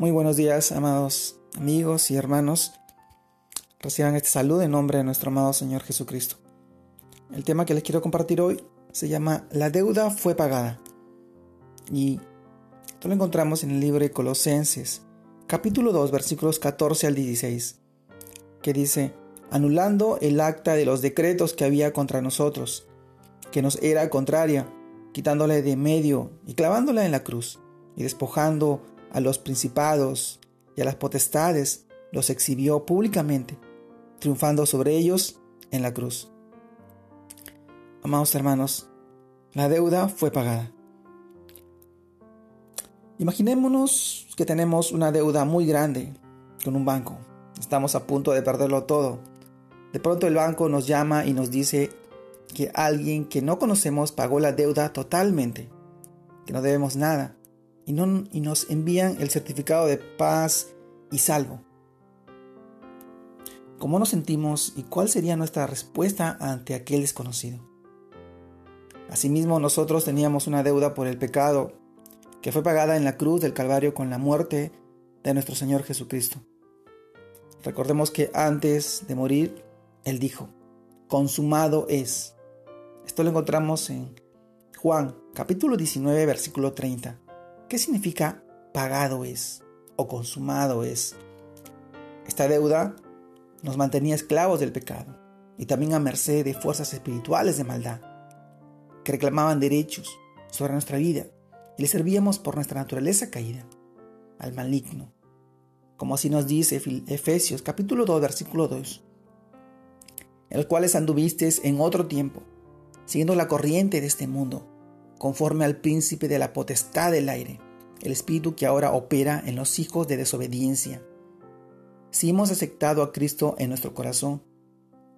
Muy buenos días, amados amigos y hermanos. Reciban este saludo en nombre de nuestro amado Señor Jesucristo. El tema que les quiero compartir hoy se llama La deuda fue pagada. Y esto lo encontramos en el libro de Colosenses, capítulo 2, versículos 14 al 16, que dice, anulando el acta de los decretos que había contra nosotros, que nos era contraria, quitándole de medio y clavándola en la cruz, y despojando a los principados y a las potestades, los exhibió públicamente, triunfando sobre ellos en la cruz. Amados hermanos, la deuda fue pagada. Imaginémonos que tenemos una deuda muy grande con un banco. Estamos a punto de perderlo todo. De pronto el banco nos llama y nos dice que alguien que no conocemos pagó la deuda totalmente, que no debemos nada, y, no, y nos envían el certificado de paz y salvo. ¿Cómo nos sentimos y cuál sería nuestra respuesta ante aquel desconocido? Asimismo, nosotros teníamos una deuda por el pecado que fue pagada en la cruz del Calvario con la muerte de nuestro Señor Jesucristo. Recordemos que antes de morir, Él dijo, consumado es. Esto lo encontramos en Juan capítulo 19 versículo 30. ¿Qué significa pagado es o consumado es? Esta deuda nos mantenía esclavos del pecado y también a merced de fuerzas espirituales de maldad que reclamaban derechos sobre nuestra vida y le servíamos por nuestra naturaleza caída al maligno. Como así nos dice Efesios capítulo 2 versículo 2, en los cuales anduvisteis en otro tiempo siguiendo la corriente de este mundo, conforme al príncipe de la potestad del aire, el espíritu que ahora opera en los hijos de desobediencia. Si hemos aceptado a Cristo en nuestro corazón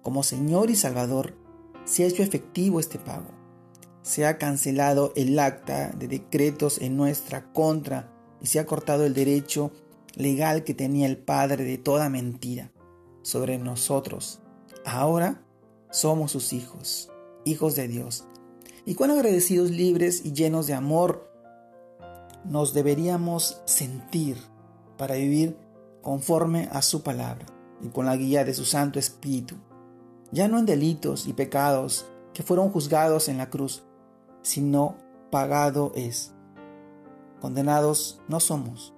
como Señor y Salvador, se ha hecho efectivo este pago. Se ha cancelado el acta de decretos en nuestra contra y se ha cortado el derecho legal que tenía el Padre de toda mentira sobre nosotros. Ahora somos sus hijos hijos de Dios. Y cuán agradecidos, libres y llenos de amor nos deberíamos sentir para vivir conforme a su palabra y con la guía de su Santo Espíritu, ya no en delitos y pecados que fueron juzgados en la cruz, sino pagado es. Condenados no somos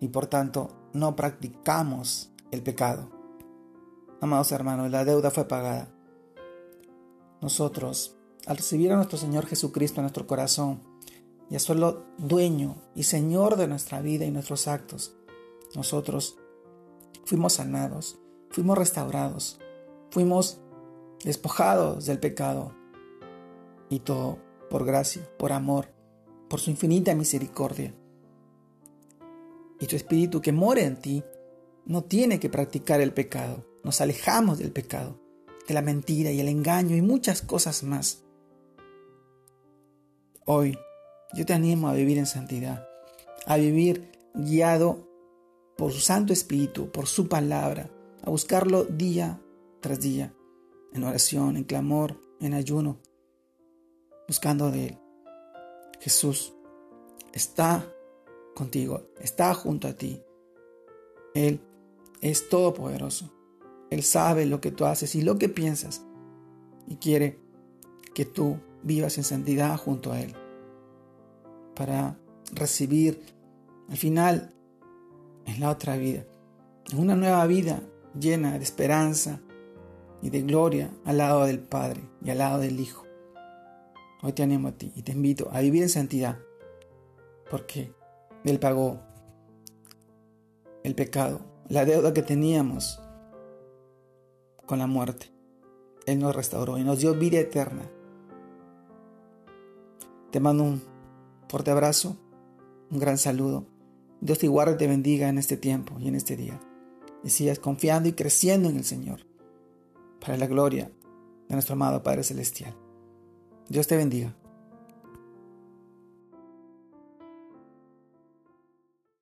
y por tanto no practicamos el pecado. Amados hermanos, la deuda fue pagada nosotros, al recibir a nuestro Señor Jesucristo en nuestro corazón y solo dueño y Señor de nuestra vida y nuestros actos, nosotros fuimos sanados, fuimos restaurados, fuimos despojados del pecado y todo por gracia, por amor, por su infinita misericordia. Y tu espíritu que mora en ti no tiene que practicar el pecado. Nos alejamos del pecado la mentira y el engaño y muchas cosas más. Hoy yo te animo a vivir en santidad, a vivir guiado por su Santo Espíritu, por su palabra, a buscarlo día tras día, en oración, en clamor, en ayuno, buscando de Él. Jesús está contigo, está junto a ti. Él es todopoderoso. Él sabe lo que tú haces y lo que piensas y quiere que tú vivas en santidad junto a Él para recibir al final en la otra vida, una nueva vida llena de esperanza y de gloria al lado del Padre y al lado del Hijo. Hoy te animo a ti y te invito a vivir en santidad porque Él pagó el pecado, la deuda que teníamos con la muerte. Él nos restauró y nos dio vida eterna. Te mando un fuerte abrazo, un gran saludo. Dios te guarde y te bendiga en este tiempo y en este día. Y sigas confiando y creciendo en el Señor para la gloria de nuestro amado Padre Celestial. Dios te bendiga.